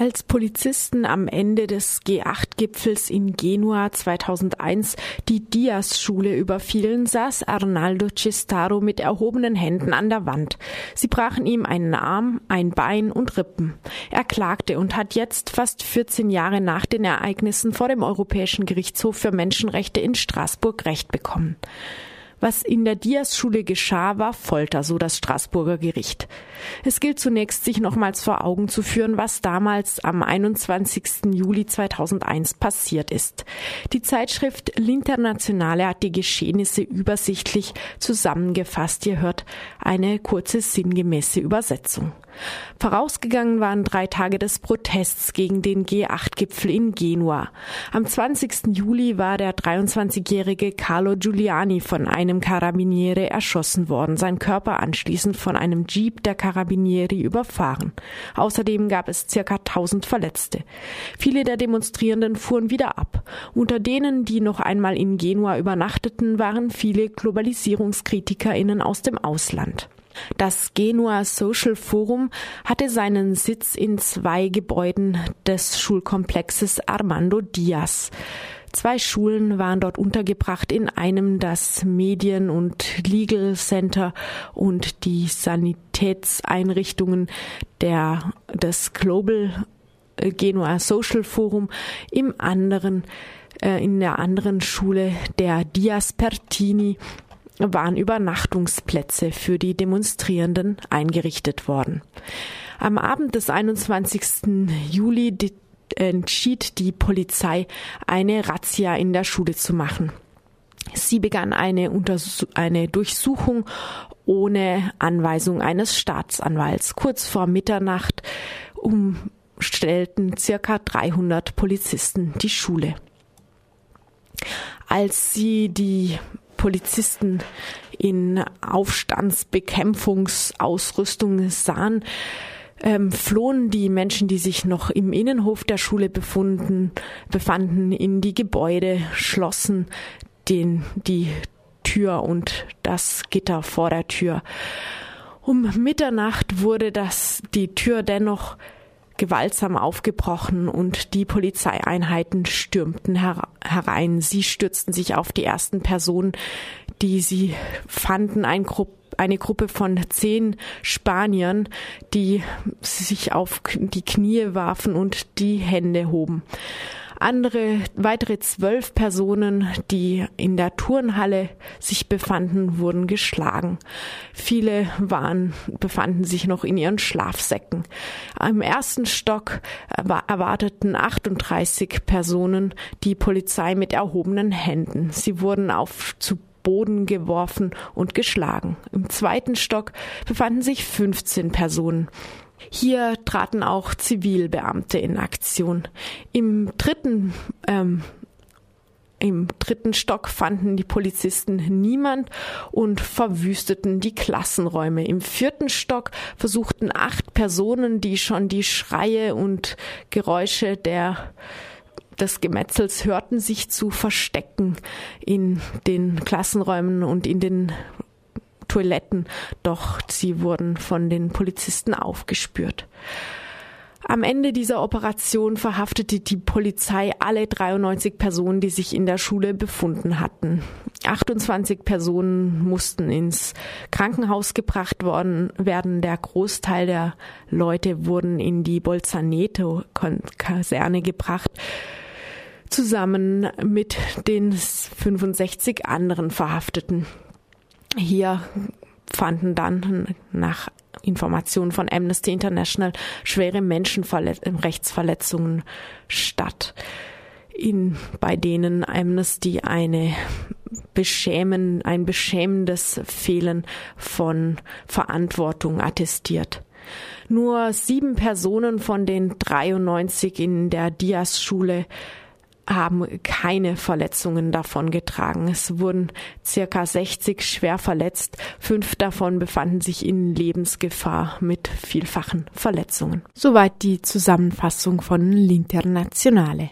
Als Polizisten am Ende des G8-Gipfels in Genua 2001 die Dias-Schule überfielen, saß Arnaldo Cestaro mit erhobenen Händen an der Wand. Sie brachen ihm einen Arm, ein Bein und Rippen. Er klagte und hat jetzt fast 14 Jahre nach den Ereignissen vor dem Europäischen Gerichtshof für Menschenrechte in Straßburg Recht bekommen. Was in der Dias-Schule geschah, war Folter, so das Straßburger Gericht. Es gilt zunächst, sich nochmals vor Augen zu führen, was damals am 21. Juli 2001 passiert ist. Die Zeitschrift L'Internazionale hat die Geschehnisse übersichtlich zusammengefasst. Ihr hört eine kurze sinngemäße Übersetzung. Vorausgegangen waren drei Tage des Protests gegen den G8-Gipfel in Genua. Am 20. Juli war der 23-jährige Carlo Giuliani von einem Carabiniere erschossen worden, sein Körper anschließend von einem Jeep der Carabinieri überfahren. Außerdem gab es circa 1000 Verletzte. Viele der Demonstrierenden fuhren wieder ab. Unter denen, die noch einmal in Genua übernachteten, waren viele GlobalisierungskritikerInnen aus dem Ausland. Das Genua Social Forum hatte seinen Sitz in zwei Gebäuden des Schulkomplexes Armando Diaz. Zwei Schulen waren dort untergebracht, in einem das Medien- und Legal Center und die Sanitätseinrichtungen der, des Global äh, Genua Social Forum, im anderen, äh, in der anderen Schule der Dias Pertini waren Übernachtungsplätze für die Demonstrierenden eingerichtet worden. Am Abend des 21. Juli entschied die Polizei, eine Razzia in der Schule zu machen. Sie begann eine, Untersuch eine Durchsuchung ohne Anweisung eines Staatsanwalts. Kurz vor Mitternacht umstellten circa 300 Polizisten die Schule. Als sie die Polizisten in Aufstandsbekämpfungsausrüstung sahen, ähm, flohen die Menschen, die sich noch im Innenhof der Schule befunden, befanden, in die Gebäude, schlossen den, die Tür und das Gitter vor der Tür. Um Mitternacht wurde das, die Tür dennoch gewaltsam aufgebrochen und die Polizeieinheiten stürmten herein. Sie stürzten sich auf die ersten Personen, die sie fanden, ein Grupp eine Gruppe von zehn Spaniern, die sich auf die Knie warfen und die Hände hoben. Andere, weitere zwölf Personen, die in der Turnhalle sich befanden, wurden geschlagen. Viele waren, befanden sich noch in ihren Schlafsäcken. Im ersten Stock erwarteten 38 Personen die Polizei mit erhobenen Händen. Sie wurden auf zu Boden geworfen und geschlagen. Im zweiten Stock befanden sich 15 Personen. Hier traten auch Zivilbeamte in Aktion. Im dritten ähm, im dritten Stock fanden die Polizisten niemand und verwüsteten die Klassenräume. Im vierten Stock versuchten acht Personen, die schon die Schreie und Geräusche der des Gemetzels hörten, sich zu verstecken in den Klassenräumen und in den Toiletten, doch sie wurden von den Polizisten aufgespürt. Am Ende dieser Operation verhaftete die Polizei alle 93 Personen, die sich in der Schule befunden hatten. 28 Personen mussten ins Krankenhaus gebracht worden werden. Der Großteil der Leute wurden in die Bolzaneto-Kaserne gebracht zusammen mit den 65 anderen Verhafteten. Hier fanden dann nach Informationen von Amnesty International schwere Menschenrechtsverletzungen statt, in, bei denen Amnesty eine beschämen, ein beschämendes Fehlen von Verantwortung attestiert. Nur sieben Personen von den 93 in der Dias-Schule haben keine Verletzungen davon getragen. Es wurden circa 60 schwer verletzt. Fünf davon befanden sich in Lebensgefahr mit vielfachen Verletzungen. Soweit die Zusammenfassung von L'Internazionale.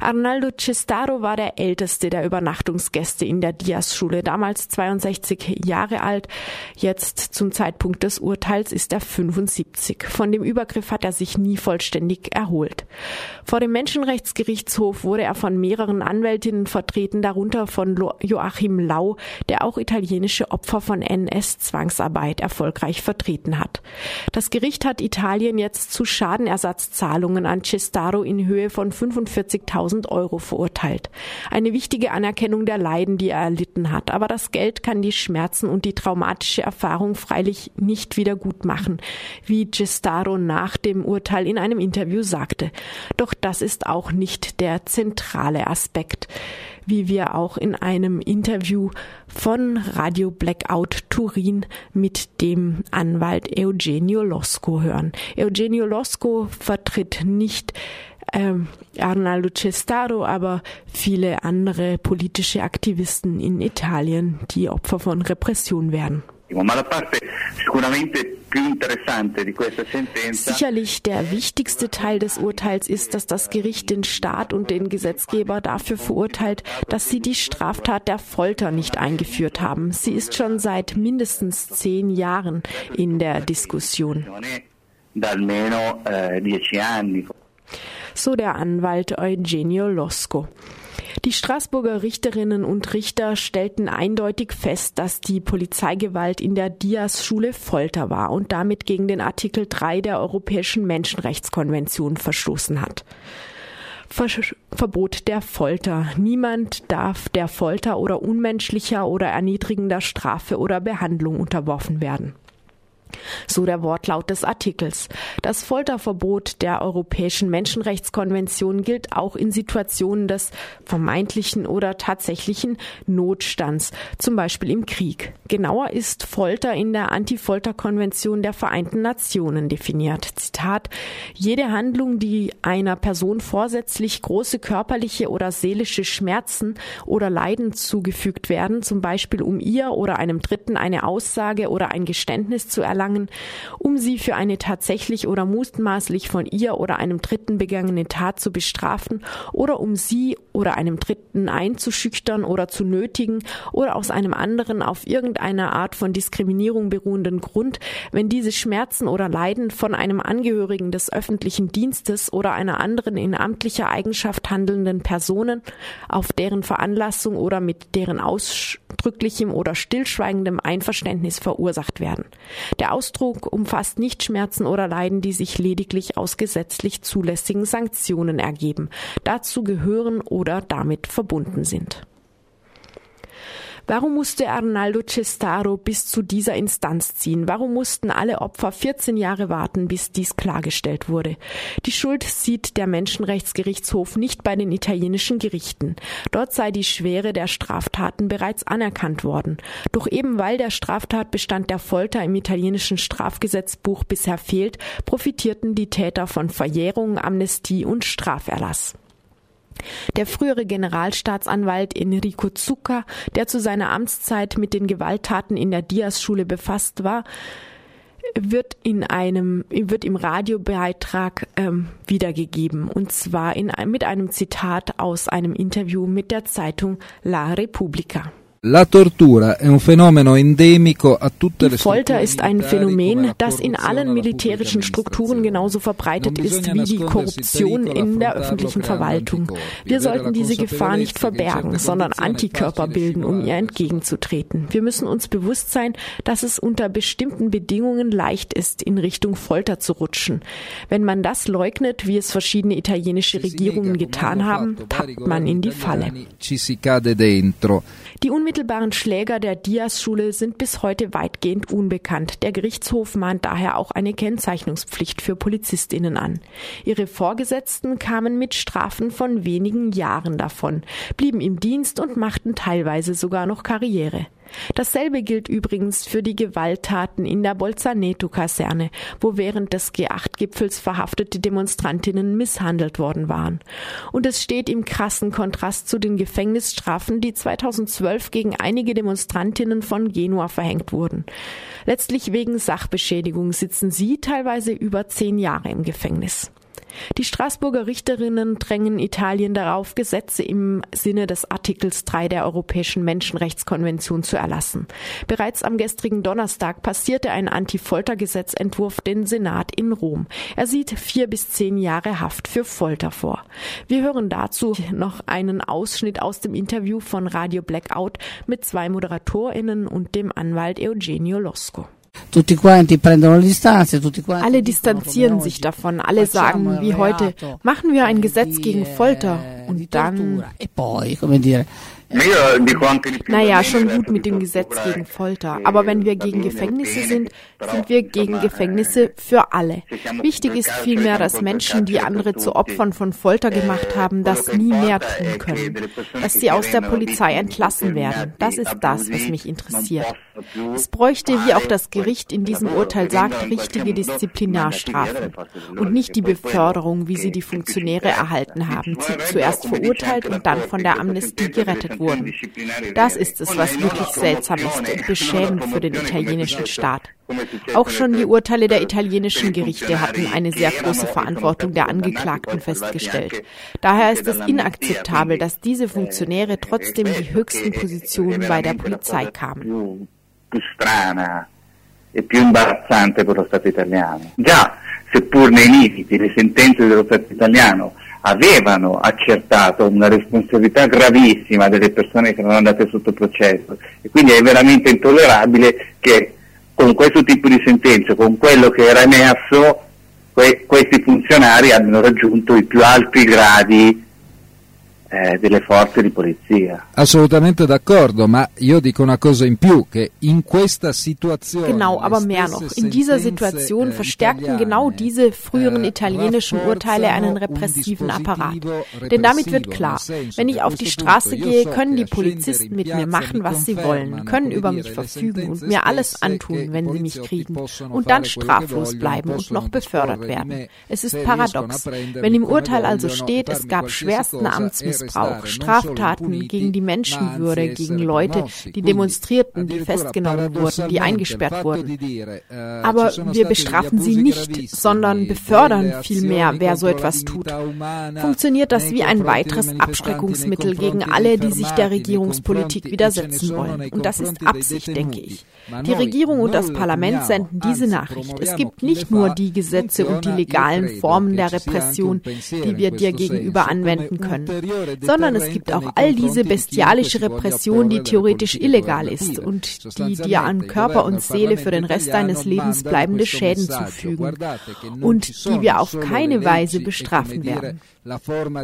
Arnaldo Cestaro war der älteste der Übernachtungsgäste in der Diaz-Schule, damals 62 Jahre alt. Jetzt zum Zeitpunkt des Urteils ist er 75. Von dem Übergriff hat er sich nie vollständig erholt. Vor dem Menschenrechtsgerichtshof wurde er von mehreren Anwältinnen vertreten, darunter von Joachim Lau, der auch italienische Opfer von NS-Zwangsarbeit erfolgreich vertreten hat. Das Gericht hat Italien jetzt zu Schadenersatzzahlungen an Cestaro in Höhe von 45.000 Euro verurteilt. Eine wichtige Anerkennung der Leiden, die er erlitten hat. Aber das Geld kann die Schmerzen und die traumatische Erfahrung freilich nicht wieder gut machen, wie Cestaro nach dem Urteil in einem Interview sagte. Doch das ist auch nicht der zentrale Aspekt wie wir auch in einem Interview von Radio Blackout Turin mit dem Anwalt Eugenio Losco hören. Eugenio Losco vertritt nicht ähm, Arnaldo Cestaro, aber viele andere politische Aktivisten in Italien, die Opfer von Repression werden. Sicherlich der wichtigste Teil des Urteils ist, dass das Gericht den Staat und den Gesetzgeber dafür verurteilt, dass sie die Straftat der Folter nicht eingeführt haben. Sie ist schon seit mindestens zehn Jahren in der Diskussion. So der Anwalt Eugenio Losco. Die Straßburger Richterinnen und Richter stellten eindeutig fest, dass die Polizeigewalt in der Diaz-Schule Folter war und damit gegen den Artikel 3 der Europäischen Menschenrechtskonvention verstoßen hat. Verbot der Folter. Niemand darf der Folter oder unmenschlicher oder erniedrigender Strafe oder Behandlung unterworfen werden. So der Wortlaut des Artikels. Das Folterverbot der Europäischen Menschenrechtskonvention gilt auch in Situationen des vermeintlichen oder tatsächlichen Notstands, zum Beispiel im Krieg. Genauer ist Folter in der Anti-Folter-Konvention der Vereinten Nationen definiert. Zitat, jede Handlung, die einer Person vorsätzlich große körperliche oder seelische Schmerzen oder Leiden zugefügt werden, zum Beispiel um ihr oder einem Dritten eine Aussage oder ein Geständnis zu erlangen, erlangen, um sie für eine tatsächlich oder mutmaßlich von ihr oder einem Dritten begangene Tat zu bestrafen oder um sie oder einem Dritten einzuschüchtern oder zu nötigen oder aus einem anderen auf irgendeiner Art von Diskriminierung beruhenden Grund, wenn diese Schmerzen oder Leiden von einem Angehörigen des öffentlichen Dienstes oder einer anderen in amtlicher Eigenschaft handelnden Personen, auf deren Veranlassung oder mit deren ausdrücklichem oder stillschweigendem Einverständnis verursacht werden. Der der Ausdruck umfasst nicht Schmerzen oder Leiden, die sich lediglich aus gesetzlich zulässigen Sanktionen ergeben, dazu gehören oder damit verbunden sind. Warum musste Arnaldo Cestaro bis zu dieser Instanz ziehen? Warum mussten alle Opfer 14 Jahre warten, bis dies klargestellt wurde? Die Schuld sieht der Menschenrechtsgerichtshof nicht bei den italienischen Gerichten. Dort sei die Schwere der Straftaten bereits anerkannt worden. Doch eben weil der Straftatbestand der Folter im italienischen Strafgesetzbuch bisher fehlt, profitierten die Täter von Verjährung, Amnestie und Straferlass. Der frühere Generalstaatsanwalt Enrico Zucca, der zu seiner Amtszeit mit den Gewalttaten in der Diaz-Schule befasst war, wird in einem wird im Radiobeitrag ähm, wiedergegeben und zwar in, mit einem Zitat aus einem Interview mit der Zeitung La Repubblica. La tortura è un fenomeno endemico a tutte le Folter ist ein Phänomen, das in allen militärischen Strukturen genauso verbreitet ist wie die Korruption in der öffentlichen Verwaltung. Wir sollten diese Gefahr nicht verbergen, sondern Antikörper bilden, um ihr entgegenzutreten. Wir müssen uns bewusst sein, dass es unter bestimmten Bedingungen leicht ist, in Richtung Folter zu rutschen. Wenn man das leugnet, wie es verschiedene italienische Regierungen getan haben, tappt man in die Falle. Die unmittelbaren Schläger der Diaz-Schule sind bis heute weitgehend unbekannt. Der Gerichtshof mahnt daher auch eine Kennzeichnungspflicht für Polizistinnen an. Ihre Vorgesetzten kamen mit Strafen von wenigen Jahren davon, blieben im Dienst und machten teilweise sogar noch Karriere. Dasselbe gilt übrigens für die Gewalttaten in der Bolzaneto-Kaserne, wo während des G8-Gipfels verhaftete Demonstrantinnen misshandelt worden waren. Und es steht im krassen Kontrast zu den Gefängnisstrafen, die 2012 gegen einige Demonstrantinnen von Genua verhängt wurden. Letztlich wegen Sachbeschädigung sitzen sie teilweise über zehn Jahre im Gefängnis. Die Straßburger Richterinnen drängen Italien darauf, Gesetze im Sinne des Artikels 3 der Europäischen Menschenrechtskonvention zu erlassen. Bereits am gestrigen Donnerstag passierte ein Anti-Folter-Gesetzentwurf den Senat in Rom. Er sieht vier bis zehn Jahre Haft für Folter vor. Wir hören dazu noch einen Ausschnitt aus dem Interview von Radio Blackout mit zwei ModeratorInnen und dem Anwalt Eugenio Losco. Alle distanzieren sich davon, alle sagen wie heute, machen wir ein Gesetz gegen Folter. und dann naja, schon gut mit dem Gesetz gegen Folter. Aber wenn wir gegen Gefängnisse sind, sind wir gegen Gefängnisse für alle. Wichtig ist vielmehr, dass Menschen, die andere zu Opfern von Folter gemacht haben, das nie mehr tun können. Dass sie aus der Polizei entlassen werden. Das ist das, was mich interessiert. Es bräuchte, wie auch das Gericht in diesem Urteil sagt, richtige Disziplinarstrafen und nicht die Beförderung, wie sie die Funktionäre erhalten haben, zuerst verurteilt und dann von der Amnestie gerettet wurden. Das ist es, was wirklich seltsam ist und beschämend für den italienischen Staat. Auch schon die Urteile der italienischen Gerichte hatten eine sehr große Verantwortung der Angeklagten festgestellt. Daher ist es inakzeptabel, dass diese Funktionäre trotzdem die höchsten Positionen bei der Polizei kamen. e più imbarazzante per lo Stato italiano. Già, seppur nei limiti, le sentenze dello Stato italiano avevano accertato una responsabilità gravissima delle persone che erano andate sotto processo. E quindi è veramente intollerabile che con questo tipo di sentenze, con quello che era emerso, que- questi funzionari abbiano raggiunto i più alti gradi eh, delle forze di polizia. Assolutamente d'accordo, ma io dico una cosa in più, che in questa Situation Genau, aber mehr noch. In dieser Situation äh, verstärkten genau diese früheren äh, italienischen Urteile einen repressiven Apparat. Denn damit wird klar, wenn ich auf die Straße gehe, können die Polizisten mit mir machen, was sie wollen, können über mich verfügen und mir alles antun, wenn sie mich kriegen und dann straflos bleiben und noch befördert werden. Es ist paradox. Wenn im Urteil also steht, es gab schwersten Amtsmissbrauch, Missbrauch, Straftaten gegen die Menschenwürde, gegen Leute, die demonstrierten, die festgenommen wurden, die eingesperrt wurden. Aber wir bestrafen sie nicht, sondern befördern vielmehr, wer so etwas tut. Funktioniert das wie ein weiteres Abschreckungsmittel gegen alle, die sich der Regierungspolitik widersetzen wollen. Und das ist Absicht, denke ich. Die Regierung und das Parlament senden diese Nachricht. Es gibt nicht nur die Gesetze und die legalen Formen der Repression, die wir dir gegenüber anwenden können sondern es gibt auch all diese bestialische Repression, die theoretisch illegal ist und die dir an Körper und Seele für den Rest deines Lebens bleibende Schäden zufügen und die wir auf keine Weise bestrafen werden.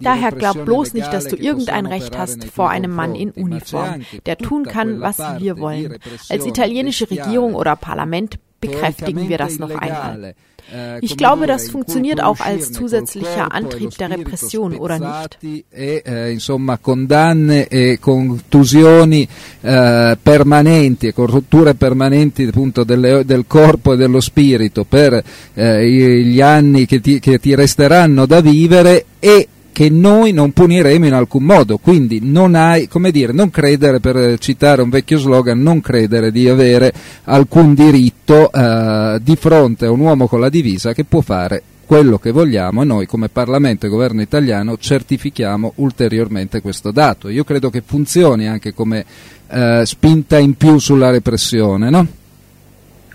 Daher glaub bloß nicht, dass du irgendein Recht hast vor einem Mann in Uniform, der tun kann, was wir wollen. Als italienische Regierung oder Parlament bekräftigen wir das noch einmal. Äh, ich glaube, das funktioniert auch als zusätzlicher Antrieb der Repression, oder nicht? E, insomma, condanne e contusioni eh, permanenti e corrotture permanenti appunto del corpo e dello spirito per eh, gli anni che ti resteranno da vivere e che noi non puniremo in alcun modo, quindi non hai, come dire, non credere, per citare un vecchio slogan, non credere di avere alcun diritto eh, di fronte a un uomo con la divisa che può fare quello che vogliamo e noi come Parlamento e Governo italiano certifichiamo ulteriormente questo dato. Io credo che funzioni anche come eh, spinta in più sulla repressione, no?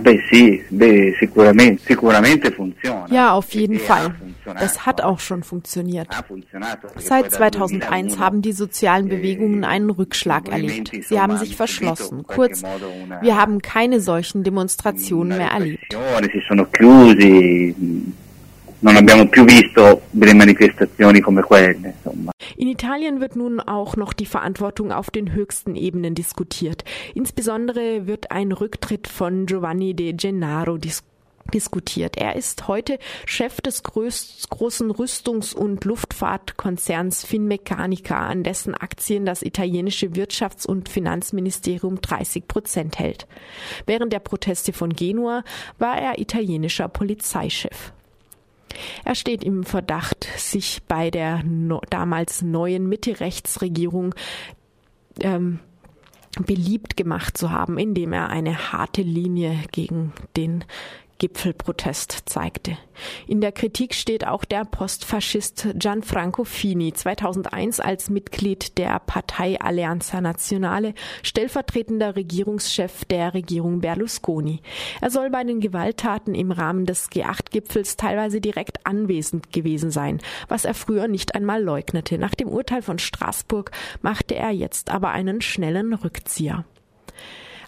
Beh, sì, beh, sicuramente, sicuramente funziona. Ja, auf jeden Fall. Das hat auch schon funktioniert. Seit 2001 haben die sozialen Bewegungen einen Rückschlag erlebt. Sie haben sich verschlossen. Kurz, wir haben keine solchen Demonstrationen mehr erlebt. Non abbiamo più visto delle manifestazioni come quelle. Insomma. In Italien wird nun auch noch die Verantwortung auf den höchsten Ebenen diskutiert. Insbesondere wird ein Rücktritt von Giovanni De Gennaro diskutiert diskutiert. Er ist heute Chef des größt, großen Rüstungs- und Luftfahrtkonzerns Finmeccanica, an dessen Aktien das italienische Wirtschafts- und Finanzministerium 30 Prozent hält. Während der Proteste von Genua war er italienischer Polizeichef. Er steht im Verdacht, sich bei der no damals neuen Mitte-Rechtsregierung ähm, beliebt gemacht zu haben, indem er eine harte Linie gegen den Gipfelprotest zeigte. In der Kritik steht auch der Postfaschist Gianfranco Fini, 2001 als Mitglied der Partei Alleanza Nazionale, stellvertretender Regierungschef der Regierung Berlusconi. Er soll bei den Gewalttaten im Rahmen des G8-Gipfels teilweise direkt anwesend gewesen sein, was er früher nicht einmal leugnete. Nach dem Urteil von Straßburg machte er jetzt aber einen schnellen Rückzieher.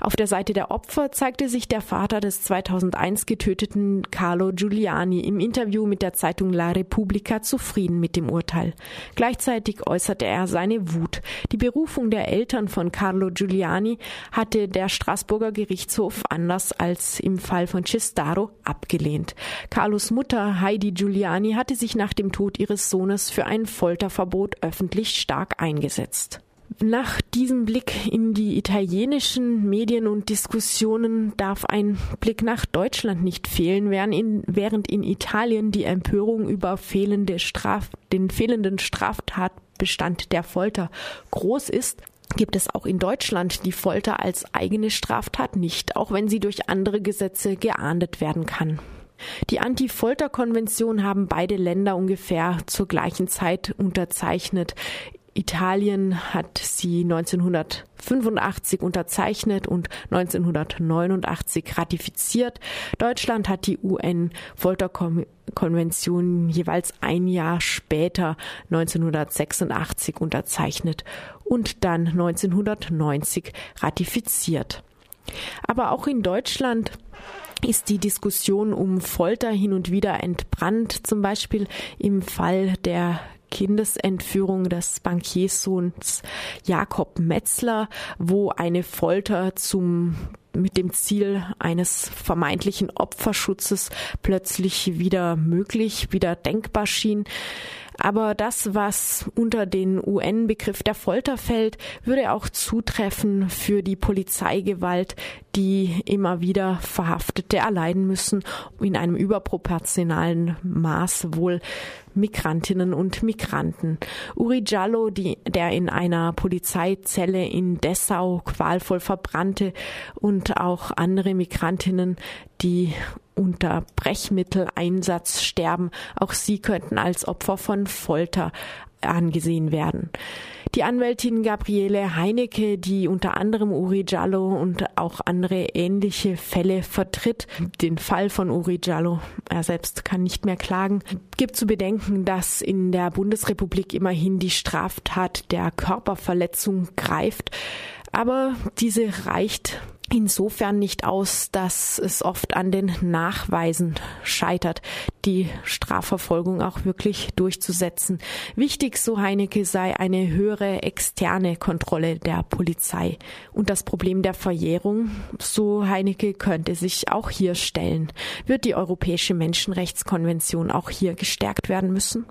Auf der Seite der Opfer zeigte sich der Vater des 2001 getöteten Carlo Giuliani im Interview mit der Zeitung La Repubblica zufrieden mit dem Urteil. Gleichzeitig äußerte er seine Wut. Die Berufung der Eltern von Carlo Giuliani hatte der Straßburger Gerichtshof anders als im Fall von Cestaro abgelehnt. Carlos Mutter Heidi Giuliani hatte sich nach dem Tod ihres Sohnes für ein Folterverbot öffentlich stark eingesetzt. Nach diesem Blick in die italienischen Medien und Diskussionen darf ein Blick nach Deutschland nicht fehlen, während in, während in Italien die Empörung über fehlende Straf, den fehlenden Straftatbestand der Folter groß ist, gibt es auch in Deutschland die Folter als eigene Straftat nicht, auch wenn sie durch andere Gesetze geahndet werden kann. Die Anti-Folter-Konvention haben beide Länder ungefähr zur gleichen Zeit unterzeichnet. Italien hat sie 1985 unterzeichnet und 1989 ratifiziert. Deutschland hat die UN-Folterkonvention jeweils ein Jahr später 1986 unterzeichnet und dann 1990 ratifiziert. Aber auch in Deutschland ist die Diskussion um Folter hin und wieder entbrannt, zum Beispiel im Fall der Kindesentführung des Bankierssohns Jakob Metzler, wo eine Folter zum mit dem Ziel eines vermeintlichen Opferschutzes plötzlich wieder möglich, wieder denkbar schien. Aber das, was unter den UN-Begriff der Folter fällt, würde auch zutreffen für die Polizeigewalt, die immer wieder Verhaftete erleiden müssen, in einem überproportionalen Maß wohl Migrantinnen und Migranten. Uri Giallo, die, der in einer Polizeizelle in Dessau qualvoll verbrannte und auch andere Migrantinnen, die unter Brechmitteleinsatz sterben. Auch sie könnten als Opfer von Folter angesehen werden. Die Anwältin Gabriele Heinecke, die unter anderem Uri Giallo und auch andere ähnliche Fälle vertritt, den Fall von Uri Giallo, er selbst kann nicht mehr klagen, gibt zu bedenken, dass in der Bundesrepublik immerhin die Straftat der Körperverletzung greift. Aber diese reicht insofern nicht aus, dass es oft an den Nachweisen scheitert, die Strafverfolgung auch wirklich durchzusetzen. Wichtig, so Heinecke, sei eine höhere externe Kontrolle der Polizei. Und das Problem der Verjährung, so Heinecke, könnte sich auch hier stellen. Wird die Europäische Menschenrechtskonvention auch hier gestärkt werden müssen?